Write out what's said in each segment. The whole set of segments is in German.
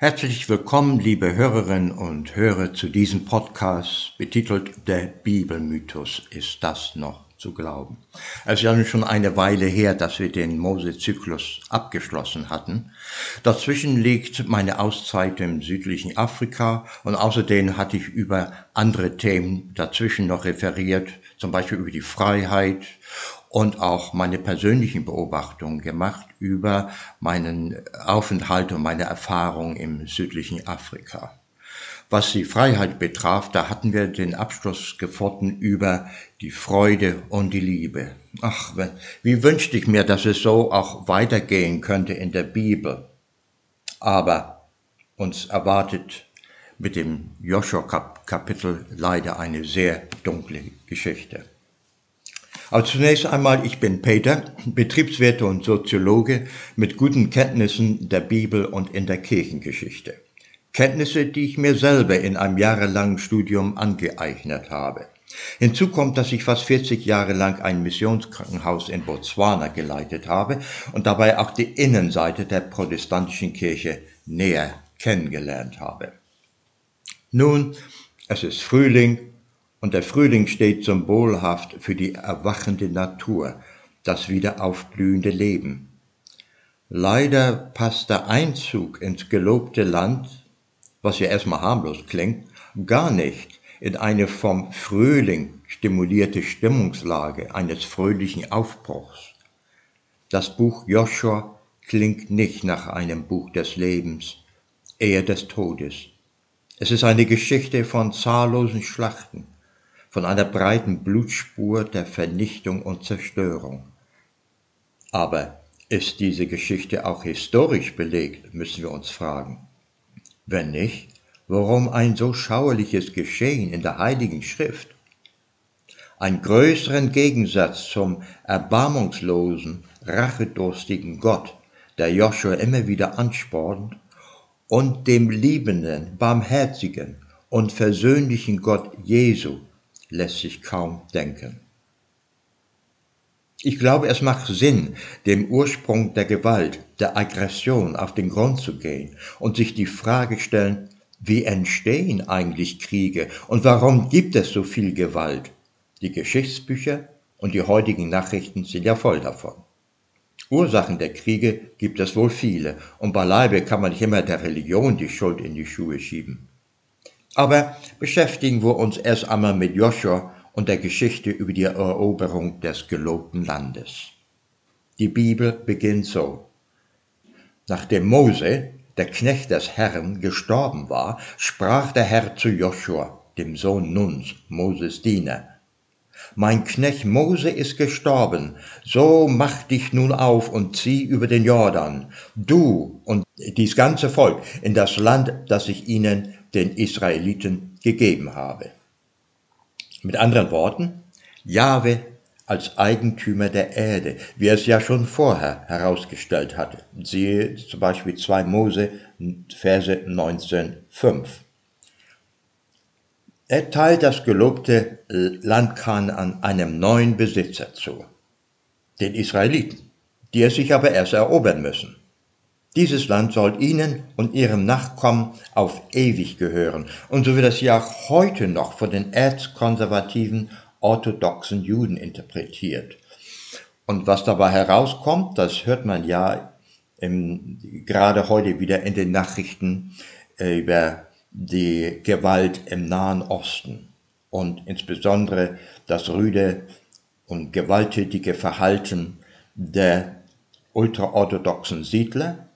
Herzlich willkommen, liebe Hörerinnen und Hörer, zu diesem Podcast betitelt Der Bibelmythos. Ist das noch zu glauben? Es ist ja schon eine Weile her, dass wir den Mose-Zyklus abgeschlossen hatten. Dazwischen liegt meine Auszeit im südlichen Afrika und außerdem hatte ich über andere Themen dazwischen noch referiert, zum Beispiel über die Freiheit und auch meine persönlichen Beobachtungen gemacht über meinen Aufenthalt und meine Erfahrung im südlichen Afrika. Was die Freiheit betraf, da hatten wir den Abschluss gefunden über die Freude und die Liebe. Ach, wie wünschte ich mir, dass es so auch weitergehen könnte in der Bibel. Aber uns erwartet mit dem Joshua-Kapitel leider eine sehr dunkle Geschichte. Also zunächst einmal, ich bin Peter, Betriebswirte und Soziologe mit guten Kenntnissen der Bibel und in der Kirchengeschichte. Kenntnisse, die ich mir selber in einem jahrelangen Studium angeeignet habe. Hinzu kommt, dass ich fast 40 Jahre lang ein Missionskrankenhaus in Botswana geleitet habe und dabei auch die Innenseite der protestantischen Kirche näher kennengelernt habe. Nun, es ist Frühling und der Frühling steht symbolhaft für die erwachende Natur, das wieder aufblühende Leben. Leider passt der Einzug ins gelobte Land, was ja erstmal harmlos klingt, gar nicht in eine vom Frühling stimulierte Stimmungslage eines fröhlichen Aufbruchs. Das Buch Joshua klingt nicht nach einem Buch des Lebens, eher des Todes. Es ist eine Geschichte von zahllosen Schlachten, von einer breiten Blutspur der Vernichtung und Zerstörung. Aber ist diese Geschichte auch historisch belegt, müssen wir uns fragen. Wenn nicht, warum ein so schauerliches Geschehen in der Heiligen Schrift? Ein größeren Gegensatz zum erbarmungslosen, rachedurstigen Gott, der Joshua immer wieder anspornt, und dem liebenden, barmherzigen und versöhnlichen Gott Jesu, lässt sich kaum denken. Ich glaube, es macht Sinn, dem Ursprung der Gewalt, der Aggression auf den Grund zu gehen und sich die Frage stellen, wie entstehen eigentlich Kriege und warum gibt es so viel Gewalt? Die Geschichtsbücher und die heutigen Nachrichten sind ja voll davon. Ursachen der Kriege gibt es wohl viele und beileibe kann man nicht immer der Religion die Schuld in die Schuhe schieben. Aber beschäftigen wir uns erst einmal mit Joshua und der Geschichte über die Eroberung des gelobten Landes. Die Bibel beginnt so. Nachdem Mose, der Knecht des Herrn, gestorben war, sprach der Herr zu Joshua, dem Sohn Nuns, Moses Diener. Mein Knecht Mose ist gestorben, so mach dich nun auf und zieh über den Jordan, du und dies ganze Volk, in das Land, das ich ihnen den Israeliten gegeben habe. Mit anderen Worten, Jahwe als Eigentümer der Erde, wie er es ja schon vorher herausgestellt hatte. Siehe zum Beispiel 2 Mose, Verse 19,5. Er teilt das gelobte Land an einem neuen Besitzer zu, den Israeliten, die es sich aber erst erobern müssen. Dieses Land soll ihnen und ihrem Nachkommen auf ewig gehören. Und so wird es ja heute noch von den erzkonservativen orthodoxen Juden interpretiert. Und was dabei herauskommt, das hört man ja im, gerade heute wieder in den Nachrichten äh, über die Gewalt im Nahen Osten und insbesondere das rüde und gewalttätige Verhalten der ultraorthodoxen Siedler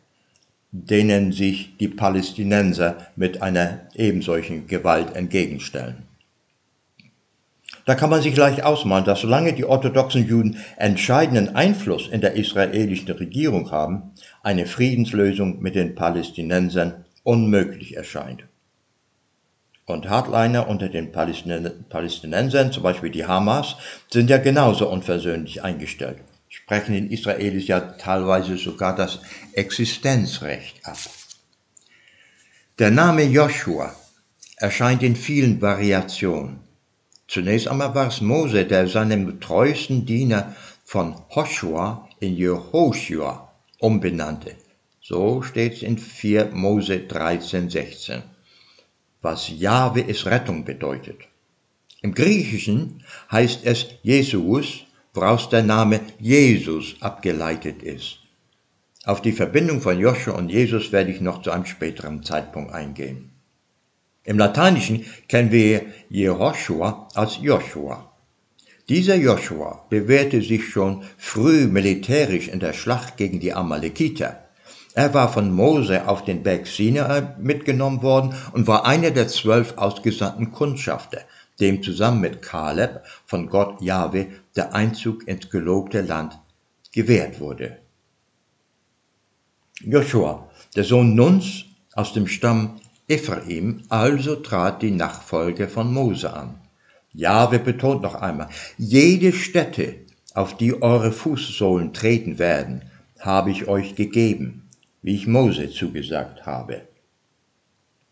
denen sich die Palästinenser mit einer ebensolchen Gewalt entgegenstellen. Da kann man sich leicht ausmalen, dass solange die orthodoxen Juden entscheidenden Einfluss in der israelischen Regierung haben, eine Friedenslösung mit den Palästinensern unmöglich erscheint. Und Hardliner unter den Palästinensern, zum Beispiel die Hamas, sind ja genauso unversöhnlich eingestellt sprechen den Israelis ja teilweise sogar das Existenzrecht ab. Der Name Joshua erscheint in vielen Variationen. Zunächst einmal war es Mose, der seinem treuesten Diener von Joshua in Jehoshua umbenannte. So steht es in 4 Mose 13, 16. Was Jahwe ist Rettung bedeutet. Im Griechischen heißt es Jesus, woraus der Name Jesus abgeleitet ist. Auf die Verbindung von Joshua und Jesus werde ich noch zu einem späteren Zeitpunkt eingehen. Im Lateinischen kennen wir Jehoshua als Joshua. Dieser Joshua bewährte sich schon früh militärisch in der Schlacht gegen die Amalekiter. Er war von Mose auf den Berg Sinai mitgenommen worden und war einer der zwölf ausgesandten Kundschafter, dem zusammen mit Kaleb von Gott Jahwe der Einzug ins gelobte Land gewährt wurde. Joshua, der Sohn Nuns aus dem Stamm Ephraim, also trat die Nachfolge von Mose an. Jahwe betont noch einmal, jede Stätte, auf die eure Fußsohlen treten werden, habe ich euch gegeben, wie ich Mose zugesagt habe.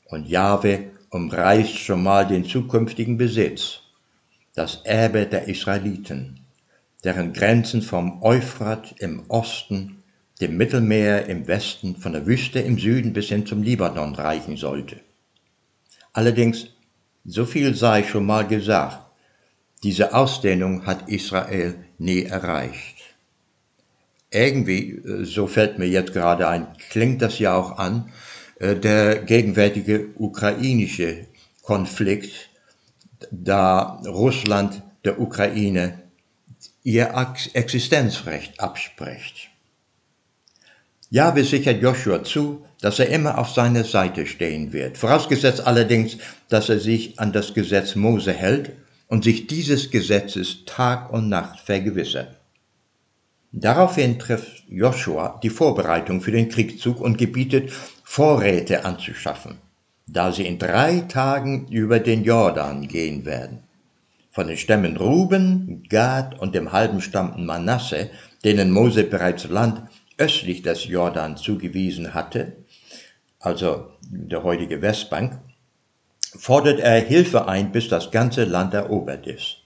Und Jahwe umreißt schon mal den zukünftigen Besitz, das Erbe der Israeliten, deren Grenzen vom Euphrat im Osten, dem Mittelmeer im Westen, von der Wüste im Süden bis hin zum Libanon reichen sollte. Allerdings, so viel sei schon mal gesagt, diese Ausdehnung hat Israel nie erreicht. Irgendwie, äh, so fällt mir jetzt gerade ein, klingt das ja auch an, der gegenwärtige ukrainische Konflikt, da Russland der Ukraine ihr Existenzrecht abspricht. Jahwe sichert Joshua zu, dass er immer auf seiner Seite stehen wird, vorausgesetzt allerdings, dass er sich an das Gesetz Mose hält und sich dieses Gesetzes Tag und Nacht vergewissert. Daraufhin trifft Joshua die Vorbereitung für den Kriegszug und gebietet, Vorräte anzuschaffen, da sie in drei Tagen über den Jordan gehen werden. Von den Stämmen Ruben, Gad und dem halben Stamm Manasse, denen Mose bereits Land östlich des Jordan zugewiesen hatte, also der heutige Westbank, fordert er Hilfe ein, bis das ganze Land erobert ist.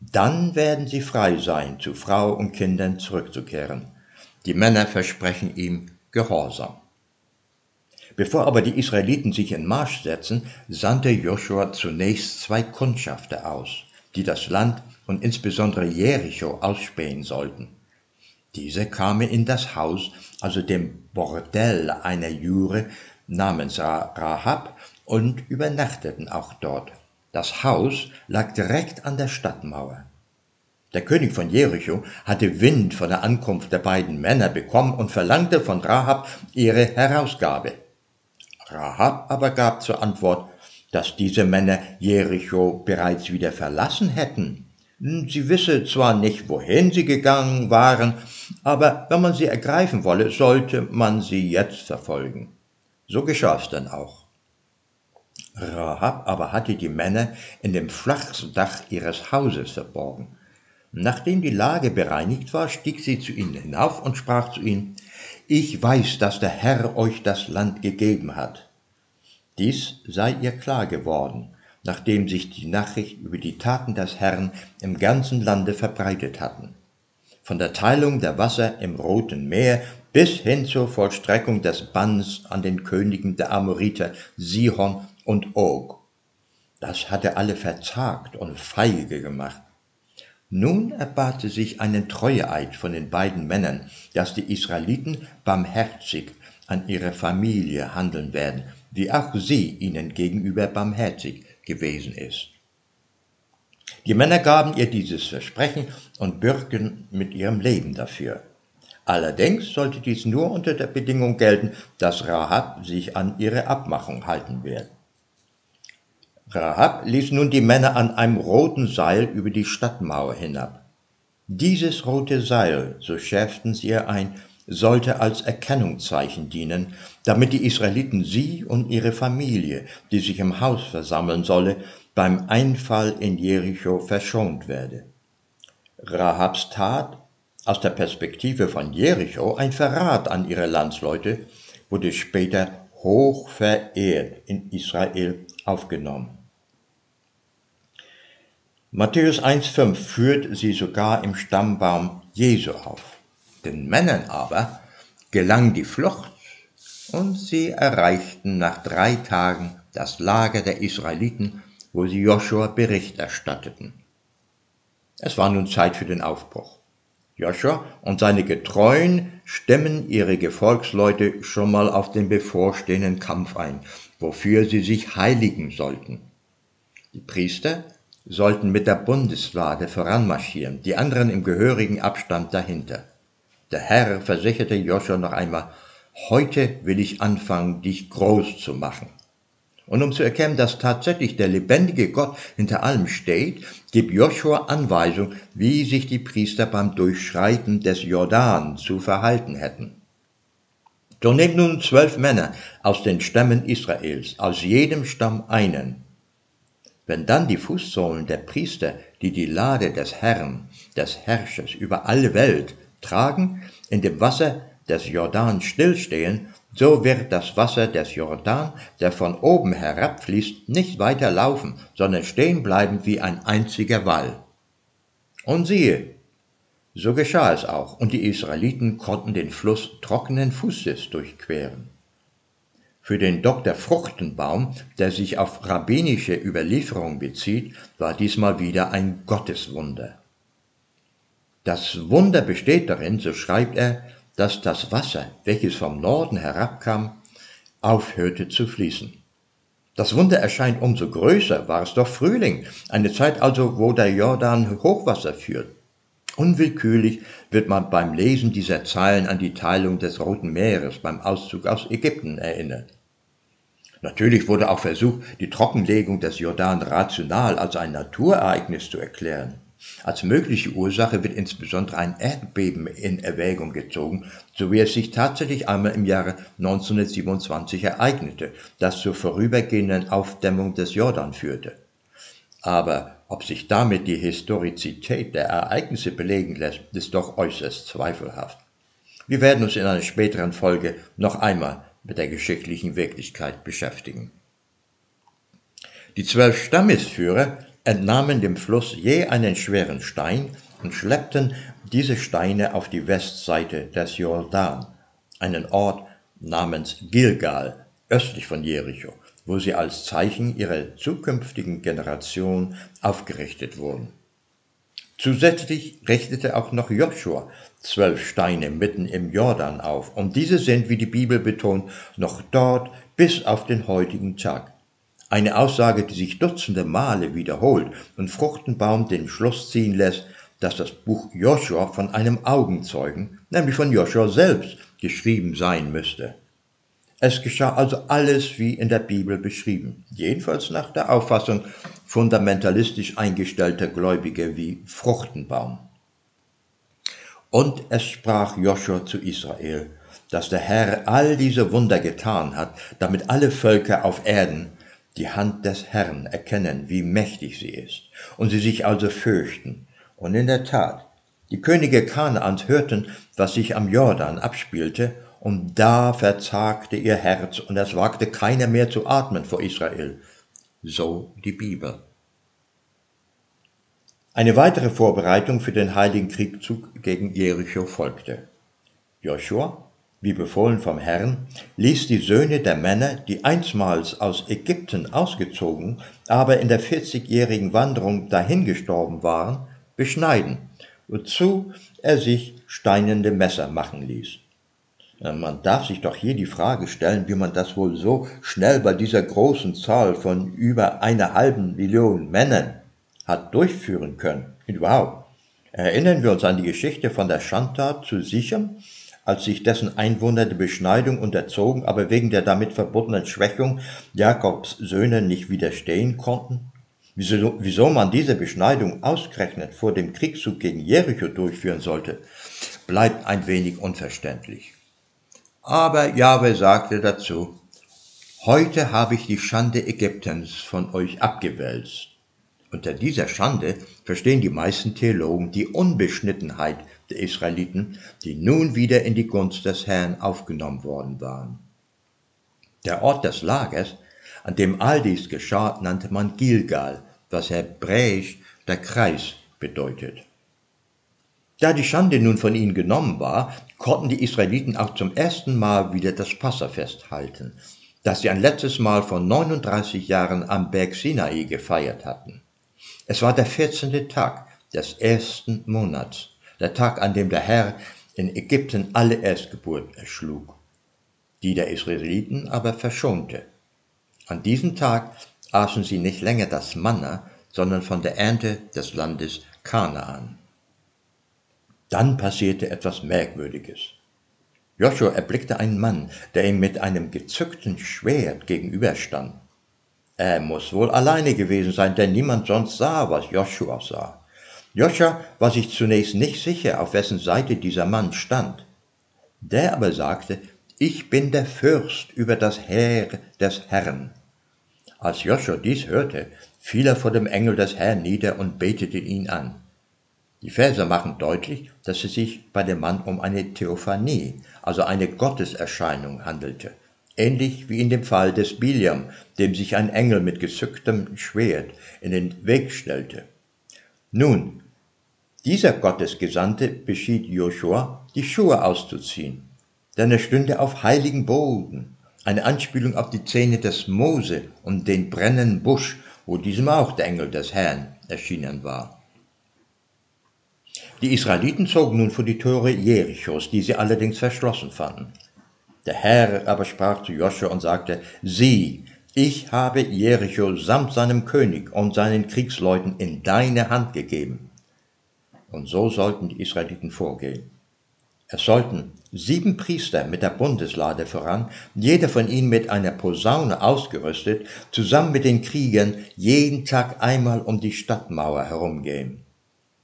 Dann werden sie frei sein, zu Frau und Kindern zurückzukehren. Die Männer versprechen ihm Gehorsam. Bevor aber die Israeliten sich in Marsch setzen, sandte Joshua zunächst zwei Kundschafter aus, die das Land und insbesondere Jericho ausspähen sollten. Diese kamen in das Haus, also dem Bordell einer Jure namens Rahab, und übernachteten auch dort. Das Haus lag direkt an der Stadtmauer. Der König von Jericho hatte Wind von der Ankunft der beiden Männer bekommen und verlangte von Rahab ihre Herausgabe. Rahab aber gab zur Antwort, dass diese Männer Jericho bereits wieder verlassen hätten. Sie wisse zwar nicht, wohin sie gegangen waren, aber wenn man sie ergreifen wolle, sollte man sie jetzt verfolgen. So geschah es dann auch. Rahab aber hatte die Männer in dem Flachdach ihres Hauses verborgen. Nachdem die Lage bereinigt war, stieg sie zu ihnen hinauf und sprach zu ihnen, Ich weiß, dass der Herr euch das Land gegeben hat. Dies sei ihr klar geworden, nachdem sich die Nachricht über die Taten des Herrn im ganzen Lande verbreitet hatten. Von der Teilung der Wasser im Roten Meer bis hin zur Vollstreckung des Banns an den Königen der Amoriter Sihon und Og. Das hatte alle verzagt und feige gemacht. Nun erbate sich einen Treueeid von den beiden Männern, dass die Israeliten barmherzig an ihre Familie handeln werden, wie auch sie ihnen gegenüber barmherzig gewesen ist. Die Männer gaben ihr dieses Versprechen und bürgten mit ihrem Leben dafür. Allerdings sollte dies nur unter der Bedingung gelten, dass Rahab sich an ihre Abmachung halten wird. Rahab ließ nun die Männer an einem roten Seil über die Stadtmauer hinab. Dieses rote Seil, so schärften sie ihr ein, sollte als Erkennungszeichen dienen, damit die Israeliten sie und ihre Familie, die sich im Haus versammeln solle, beim Einfall in Jericho verschont werde. Rahabs Tat, aus der Perspektive von Jericho ein Verrat an ihre Landsleute, wurde später hoch verehrt in Israel aufgenommen. Matthäus 1,5 führt sie sogar im Stammbaum Jesu auf. Den Männern aber gelang die Flucht und sie erreichten nach drei Tagen das Lager der Israeliten, wo sie Joshua Bericht erstatteten. Es war nun Zeit für den Aufbruch. Joshua und seine Getreuen stemmen ihre Gefolgsleute schon mal auf den bevorstehenden Kampf ein, wofür sie sich heiligen sollten. Die Priester sollten mit der Bundeslade voranmarschieren, die anderen im gehörigen Abstand dahinter. Der Herr versicherte Joshua noch einmal, heute will ich anfangen, dich groß zu machen. Und um zu erkennen, dass tatsächlich der lebendige Gott hinter allem steht, gibt Joshua Anweisung, wie sich die Priester beim Durchschreiten des Jordan zu verhalten hätten. So nehmt nun zwölf Männer aus den Stämmen Israels, aus jedem Stamm einen, wenn dann die Fußsohlen der Priester, die die Lade des Herrn, des Herrschers über alle Welt tragen, in dem Wasser des Jordan stillstehen, so wird das Wasser des Jordan, der von oben herabfließt, nicht weiter laufen, sondern stehen bleiben wie ein einziger Wall. Und siehe, so geschah es auch, und die Israeliten konnten den Fluss trockenen Fußes durchqueren. Für den Dr. Fruchtenbaum, der sich auf rabbinische Überlieferung bezieht, war diesmal wieder ein Gotteswunder. Das Wunder besteht darin, so schreibt er, dass das Wasser, welches vom Norden herabkam, aufhörte zu fließen. Das Wunder erscheint umso größer, war es doch Frühling, eine Zeit also, wo der Jordan Hochwasser führt. Unwillkürlich wird man beim Lesen dieser Zeilen an die Teilung des Roten Meeres beim Auszug aus Ägypten erinnert. Natürlich wurde auch versucht, die Trockenlegung des Jordan rational als ein Naturereignis zu erklären. Als mögliche Ursache wird insbesondere ein Erdbeben in Erwägung gezogen, so wie es sich tatsächlich einmal im Jahre 1927 ereignete, das zur vorübergehenden Aufdämmung des Jordan führte. Aber ob sich damit die Historizität der Ereignisse belegen lässt, ist doch äußerst zweifelhaft. Wir werden uns in einer späteren Folge noch einmal mit der geschichtlichen Wirklichkeit beschäftigen. Die zwölf Stammesführer entnahmen dem Fluss je einen schweren Stein und schleppten diese Steine auf die Westseite des Jordan, einen Ort namens Gilgal, östlich von Jericho, wo sie als Zeichen ihrer zukünftigen Generation aufgerichtet wurden. Zusätzlich richtete auch noch Joshua zwölf Steine mitten im Jordan auf, und diese sind, wie die Bibel betont, noch dort bis auf den heutigen Tag. Eine Aussage, die sich dutzende Male wiederholt und Fruchtenbaum den Schluss ziehen lässt, dass das Buch Joshua von einem Augenzeugen, nämlich von Joshua selbst, geschrieben sein müsste. Es geschah also alles wie in der Bibel beschrieben, jedenfalls nach der Auffassung fundamentalistisch eingestellter Gläubige wie Fruchtenbaum. Und es sprach Joshua zu Israel, dass der Herr all diese Wunder getan hat, damit alle Völker auf Erden die Hand des Herrn erkennen, wie mächtig sie ist, und sie sich also fürchten. Und in der Tat, die Könige Kanaans hörten, was sich am Jordan abspielte, und da verzagte ihr Herz, und es wagte keiner mehr zu atmen vor Israel. So die Bibel. Eine weitere Vorbereitung für den heiligen Kriegszug gegen Jericho folgte. Joshua, wie befohlen vom Herrn, ließ die Söhne der Männer, die einstmals aus Ägypten ausgezogen, aber in der vierzigjährigen Wanderung dahingestorben waren, beschneiden, wozu er sich steinende Messer machen ließ. Man darf sich doch hier die Frage stellen, wie man das wohl so schnell bei dieser großen Zahl von über einer halben Million Männern hat durchführen können. Überhaupt. Erinnern wir uns an die Geschichte von der Schandtat zu Sichem, als sich dessen Einwohner die Beschneidung unterzogen, aber wegen der damit verbundenen Schwächung Jakobs Söhne nicht widerstehen konnten? Wieso, wieso man diese Beschneidung ausgerechnet vor dem Kriegszug gegen Jericho durchführen sollte, bleibt ein wenig unverständlich. Aber Jahwe sagte dazu, Heute habe ich die Schande Ägyptens von euch abgewälzt. Unter dieser Schande verstehen die meisten Theologen die Unbeschnittenheit der Israeliten, die nun wieder in die Gunst des Herrn aufgenommen worden waren. Der Ort des Lagers, an dem all dies geschah, nannte man Gilgal, was hebräisch der Kreis bedeutet. Da die Schande nun von ihnen genommen war, konnten die Israeliten auch zum ersten Mal wieder das Passafest halten, das sie ein letztes Mal vor 39 Jahren am Berg Sinai gefeiert hatten. Es war der 14. Tag des ersten Monats, der Tag, an dem der Herr in Ägypten alle Erstgeburt erschlug, die der Israeliten aber verschonte. An diesem Tag aßen sie nicht länger das Manna, sondern von der Ernte des Landes Kanaan. Dann passierte etwas Merkwürdiges. Joshua erblickte einen Mann, der ihm mit einem gezückten Schwert gegenüberstand. Er muss wohl alleine gewesen sein, denn niemand sonst sah, was Joshua sah. Joshua war sich zunächst nicht sicher, auf wessen Seite dieser Mann stand. Der aber sagte, ich bin der Fürst über das Heer des Herrn. Als Joshua dies hörte, fiel er vor dem Engel des Herrn nieder und betete ihn an. Die Verse machen deutlich, dass es sich bei dem Mann um eine Theophanie, also eine Gotteserscheinung handelte, ähnlich wie in dem Fall des Biliam, dem sich ein Engel mit gezücktem Schwert in den Weg stellte. Nun, dieser Gottesgesandte beschied Joshua, die Schuhe auszuziehen, denn er stünde auf heiligen Boden, eine Anspielung auf die Zähne des Mose und den brennenden Busch, wo diesem auch der Engel des Herrn erschienen war. Die Israeliten zogen nun vor die Tore Jerichos, die sie allerdings verschlossen fanden. Der Herr aber sprach zu Joshua und sagte, Sieh, ich habe Jericho samt seinem König und seinen Kriegsleuten in deine Hand gegeben. Und so sollten die Israeliten vorgehen. Es sollten sieben Priester mit der Bundeslade voran, jeder von ihnen mit einer Posaune ausgerüstet, zusammen mit den Kriegern jeden Tag einmal um die Stadtmauer herumgehen.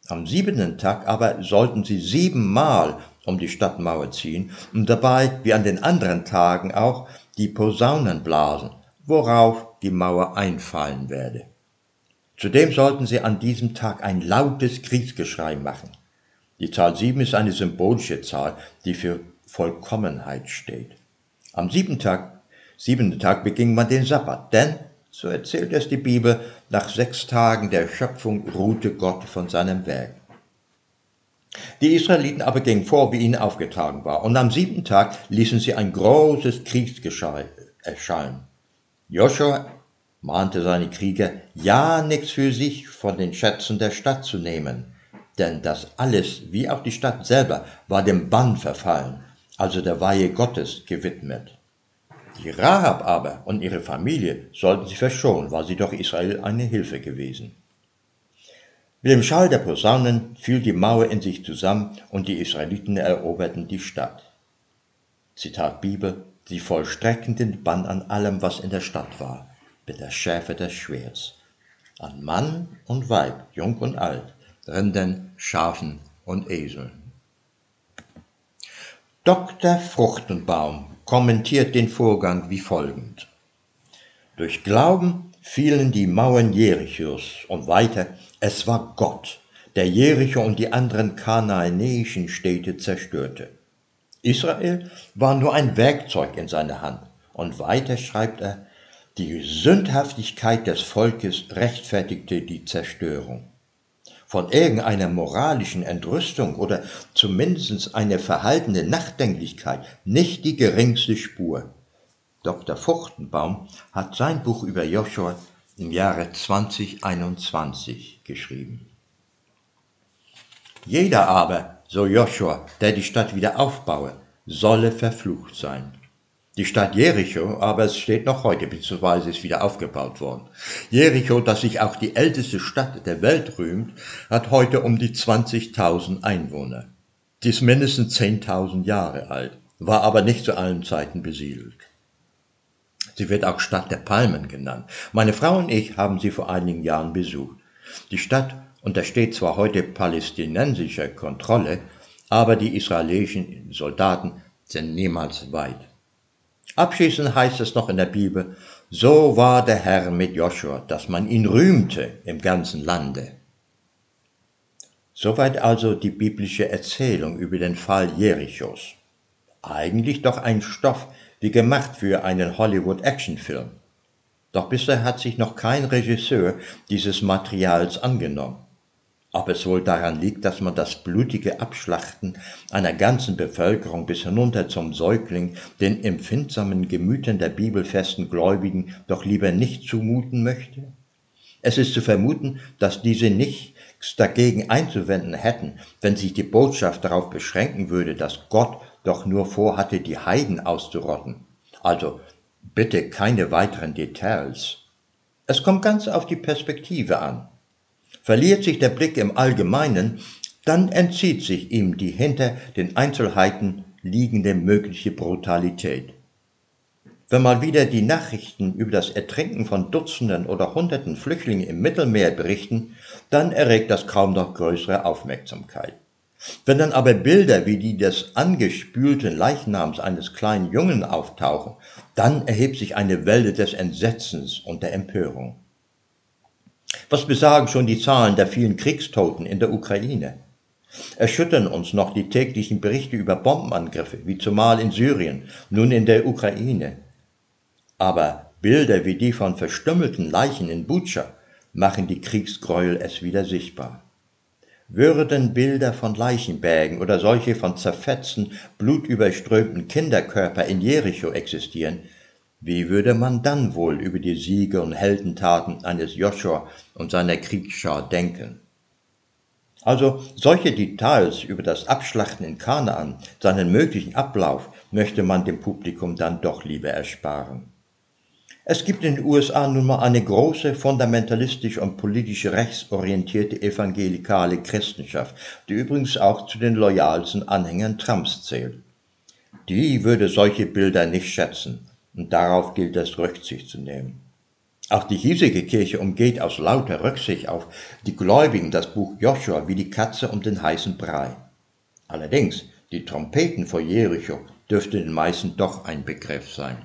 Am siebenten Tag aber sollten sie siebenmal um die Stadtmauer ziehen und dabei, wie an den anderen Tagen auch, die Posaunen blasen, worauf die Mauer einfallen werde. Zudem sollten sie an diesem Tag ein lautes Kriegsgeschrei machen. Die Zahl sieben ist eine symbolische Zahl, die für Vollkommenheit steht. Am siebten Tag, siebenten Tag beging man den Sabbat, denn so erzählt es die Bibel, nach sechs Tagen der Schöpfung ruhte Gott von seinem Werk. Die Israeliten aber gingen vor, wie ihnen aufgetragen war, und am siebten Tag ließen sie ein großes Kriegsgeschrei erschallen. Joshua mahnte seine Krieger, ja nichts für sich von den Schätzen der Stadt zu nehmen, denn das alles, wie auch die Stadt selber, war dem Bann verfallen, also der Weihe Gottes gewidmet. Die Rahab aber und ihre Familie sollten sie verschonen, war sie doch Israel eine Hilfe gewesen. Mit dem Schall der Posaunen fiel die Mauer in sich zusammen und die Israeliten eroberten die Stadt. Zitat Bibel, sie vollstreckten den Bann an allem, was in der Stadt war, mit der Schärfe des Schwerts, an Mann und Weib, jung und alt, Rindern, Schafen und Eseln. Dr. Fruchtenbaum kommentiert den Vorgang wie folgend. Durch Glauben fielen die Mauern Jerichos und weiter, es war Gott, der Jericho und die anderen kanaanäischen Städte zerstörte. Israel war nur ein Werkzeug in seiner Hand. Und weiter schreibt er, die Sündhaftigkeit des Volkes rechtfertigte die Zerstörung von irgendeiner moralischen Entrüstung oder zumindest eine verhaltene Nachdenklichkeit nicht die geringste Spur. Dr. Fuchtenbaum hat sein Buch über Joshua im Jahre 2021 geschrieben. Jeder aber, so Joshua, der die Stadt wieder aufbaue, solle verflucht sein. Die Stadt Jericho, aber es steht noch heute, beziehungsweise ist wieder aufgebaut worden. Jericho, das sich auch die älteste Stadt der Welt rühmt, hat heute um die 20.000 Einwohner. Sie ist mindestens 10.000 Jahre alt, war aber nicht zu allen Zeiten besiedelt. Sie wird auch Stadt der Palmen genannt. Meine Frau und ich haben sie vor einigen Jahren besucht. Die Stadt untersteht zwar heute palästinensischer Kontrolle, aber die israelischen Soldaten sind niemals weit. Abschließend heißt es noch in der Bibel, so war der Herr mit Joshua, dass man ihn rühmte im ganzen Lande. Soweit also die biblische Erzählung über den Fall Jerichos. Eigentlich doch ein Stoff wie gemacht für einen Hollywood-Actionfilm. Doch bisher hat sich noch kein Regisseur dieses Materials angenommen. Ob es wohl daran liegt, dass man das blutige Abschlachten einer ganzen Bevölkerung bis hinunter zum Säugling den empfindsamen Gemütern der bibelfesten Gläubigen doch lieber nicht zumuten möchte? Es ist zu vermuten, dass diese nichts dagegen einzuwenden hätten, wenn sich die Botschaft darauf beschränken würde, dass Gott doch nur vorhatte, die Heiden auszurotten. Also bitte keine weiteren Details. Es kommt ganz auf die Perspektive an. Verliert sich der Blick im Allgemeinen, dann entzieht sich ihm die hinter den Einzelheiten liegende mögliche Brutalität. Wenn mal wieder die Nachrichten über das Ertrinken von Dutzenden oder Hunderten Flüchtlingen im Mittelmeer berichten, dann erregt das kaum noch größere Aufmerksamkeit. Wenn dann aber Bilder wie die des angespülten Leichnams eines kleinen Jungen auftauchen, dann erhebt sich eine Welle des Entsetzens und der Empörung. Was besagen schon die Zahlen der vielen Kriegstoten in der Ukraine? Erschüttern uns noch die täglichen Berichte über Bombenangriffe, wie zumal in Syrien, nun in der Ukraine. Aber Bilder wie die von verstümmelten Leichen in Butscha machen die Kriegsgräuel es wieder sichtbar. Würden Bilder von Leichenbergen oder solche von zerfetzten, blutüberströmten Kinderkörper in Jericho existieren, wie würde man dann wohl über die Siege und Heldentaten eines Joshua und seiner Kriegsschar denken? Also solche Details über das Abschlachten in Kanaan, seinen möglichen Ablauf, möchte man dem Publikum dann doch lieber ersparen. Es gibt in den USA nun mal eine große fundamentalistisch und politisch rechtsorientierte evangelikale Christenschaft, die übrigens auch zu den loyalsten Anhängern Trumps zählt. Die würde solche Bilder nicht schätzen und darauf gilt es Rücksicht zu nehmen. Auch die hiesige Kirche umgeht aus lauter Rücksicht auf die Gläubigen das Buch Joshua wie die Katze um den heißen Brei. Allerdings, die Trompeten vor Jericho dürfte den meisten doch ein Begriff sein.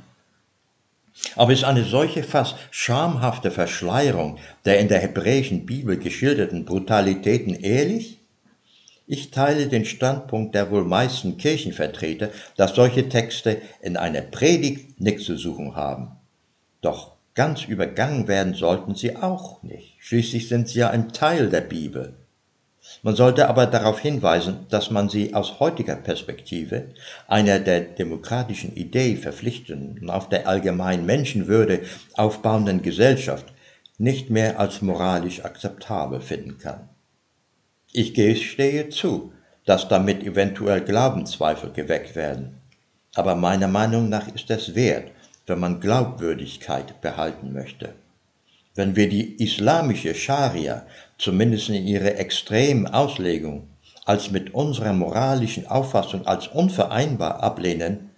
Aber ist eine solche fast schamhafte Verschleierung der in der hebräischen Bibel geschilderten Brutalitäten ehrlich? Ich teile den Standpunkt der wohl meisten Kirchenvertreter, dass solche Texte in einer Predigt nichts zu suchen haben. Doch ganz übergangen werden sollten sie auch nicht. Schließlich sind sie ja ein Teil der Bibel. Man sollte aber darauf hinweisen, dass man sie aus heutiger Perspektive, einer der demokratischen Idee verpflichtenden und auf der allgemeinen Menschenwürde aufbauenden Gesellschaft nicht mehr als moralisch akzeptabel finden kann. Ich gestehe zu, dass damit eventuell Glaubenszweifel geweckt werden. Aber meiner Meinung nach ist es wert, wenn man Glaubwürdigkeit behalten möchte. Wenn wir die islamische Scharia, zumindest in ihrer extremen Auslegung, als mit unserer moralischen Auffassung als unvereinbar ablehnen,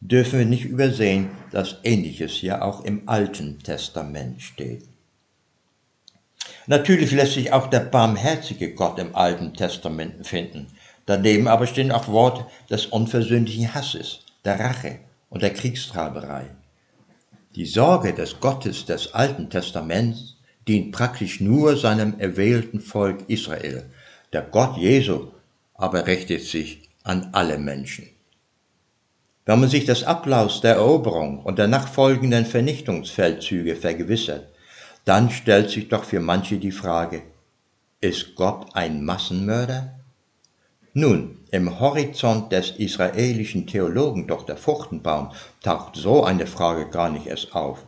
dürfen wir nicht übersehen, dass Ähnliches ja auch im Alten Testament steht. Natürlich lässt sich auch der barmherzige Gott im Alten Testament finden. Daneben aber stehen auch Worte des unversöhnlichen Hasses, der Rache und der Kriegstreiberei. Die Sorge des Gottes des Alten Testaments dient praktisch nur seinem erwählten Volk Israel. Der Gott Jesu aber richtet sich an alle Menschen. Wenn man sich des Ablaufs der Eroberung und der nachfolgenden Vernichtungsfeldzüge vergewissert, dann stellt sich doch für manche die Frage, ist Gott ein Massenmörder? Nun, im Horizont des israelischen Theologen Dr. Furtenbaum taucht so eine Frage gar nicht erst auf.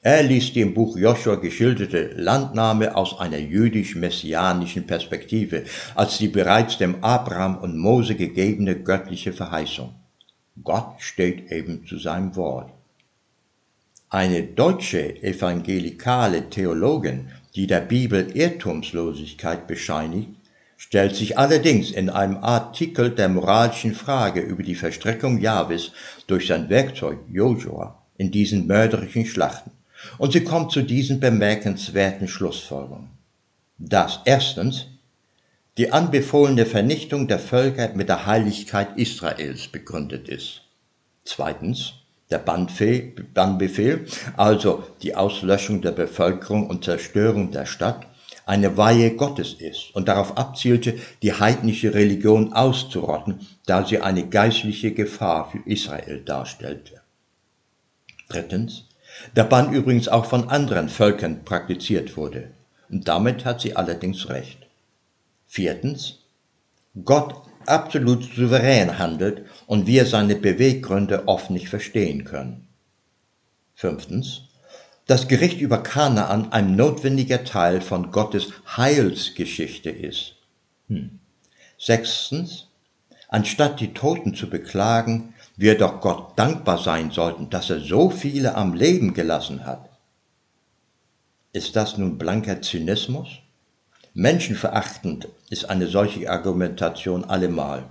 Er liest die im Buch Joshua geschilderte Landnahme aus einer jüdisch-messianischen Perspektive, als die bereits dem Abraham und Mose gegebene göttliche Verheißung. Gott steht eben zu seinem Wort. Eine deutsche evangelikale Theologin, die der Bibel Irrtumslosigkeit bescheinigt, stellt sich allerdings in einem Artikel der moralischen Frage über die Verstreckung Jahwes durch sein Werkzeug Joshua in diesen mörderischen Schlachten. Und sie kommt zu diesen bemerkenswerten Schlussfolgerungen. Dass erstens die anbefohlene Vernichtung der Völker mit der Heiligkeit Israels begründet ist. Zweitens, der Bannbefehl, also die Auslöschung der Bevölkerung und Zerstörung der Stadt, eine Weihe Gottes ist und darauf abzielte, die heidnische Religion auszurotten, da sie eine geistliche Gefahr für Israel darstellte. Drittens, der Bann übrigens auch von anderen Völkern praktiziert wurde. Und damit hat sie allerdings recht. Viertens, Gott absolut souverän handelt und wir seine Beweggründe oft nicht verstehen können. Fünftens, das Gericht über Kanaan ein notwendiger Teil von Gottes Heilsgeschichte ist. Hm. Sechstens, anstatt die Toten zu beklagen, wir doch Gott dankbar sein sollten, dass er so viele am Leben gelassen hat. Ist das nun blanker Zynismus? Menschenverachtend ist eine solche Argumentation allemal.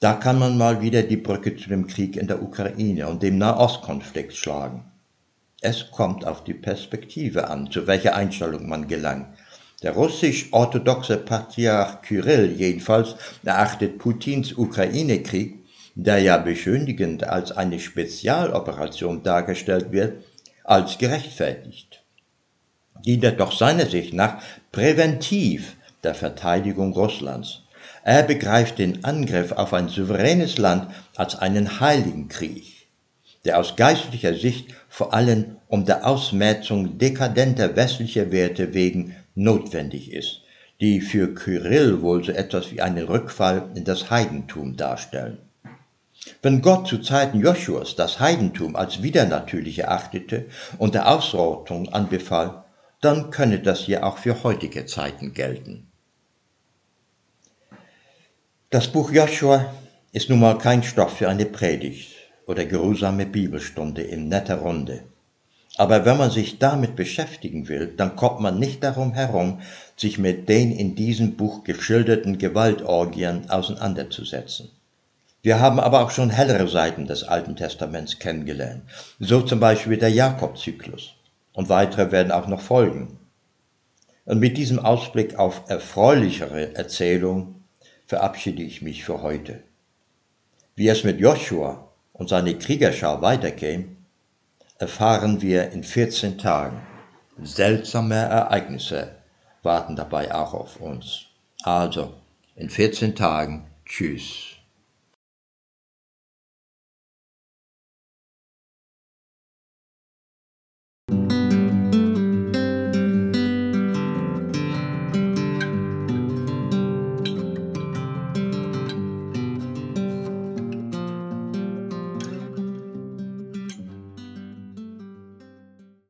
Da kann man mal wieder die Brücke zu dem Krieg in der Ukraine und dem Nahostkonflikt schlagen. Es kommt auf die Perspektive an, zu welcher Einstellung man gelangt. Der russisch-orthodoxe Patriarch Kyrill jedenfalls erachtet Putins Ukraine-Krieg, der ja beschönigend als eine Spezialoperation dargestellt wird, als gerechtfertigt. Dient er doch seiner Sicht nach präventiv der Verteidigung Russlands. Er begreift den Angriff auf ein souveränes Land als einen heiligen Krieg der aus geistlicher Sicht vor allem um der Ausmerzung dekadenter westlicher Werte wegen notwendig ist, die für Kyrill wohl so etwas wie einen Rückfall in das Heidentum darstellen. Wenn Gott zu Zeiten Joshuas das Heidentum als widernatürlich erachtete und der Ausrottung anbefahl, dann könne das ja auch für heutige Zeiten gelten. Das Buch Joshua ist nun mal kein Stoff für eine Predigt oder geruhsame Bibelstunde in netter Runde. Aber wenn man sich damit beschäftigen will, dann kommt man nicht darum herum, sich mit den in diesem Buch geschilderten Gewaltorgien auseinanderzusetzen. Wir haben aber auch schon hellere Seiten des Alten Testaments kennengelernt, so zum Beispiel der Jakobzyklus. Und weitere werden auch noch folgen. Und mit diesem Ausblick auf erfreulichere Erzählung verabschiede ich mich für heute. Wie es mit Joshua und seine Kriegerschau weitergehen, erfahren wir in 14 Tagen. Seltsame Ereignisse warten dabei auch auf uns. Also, in 14 Tagen, tschüss.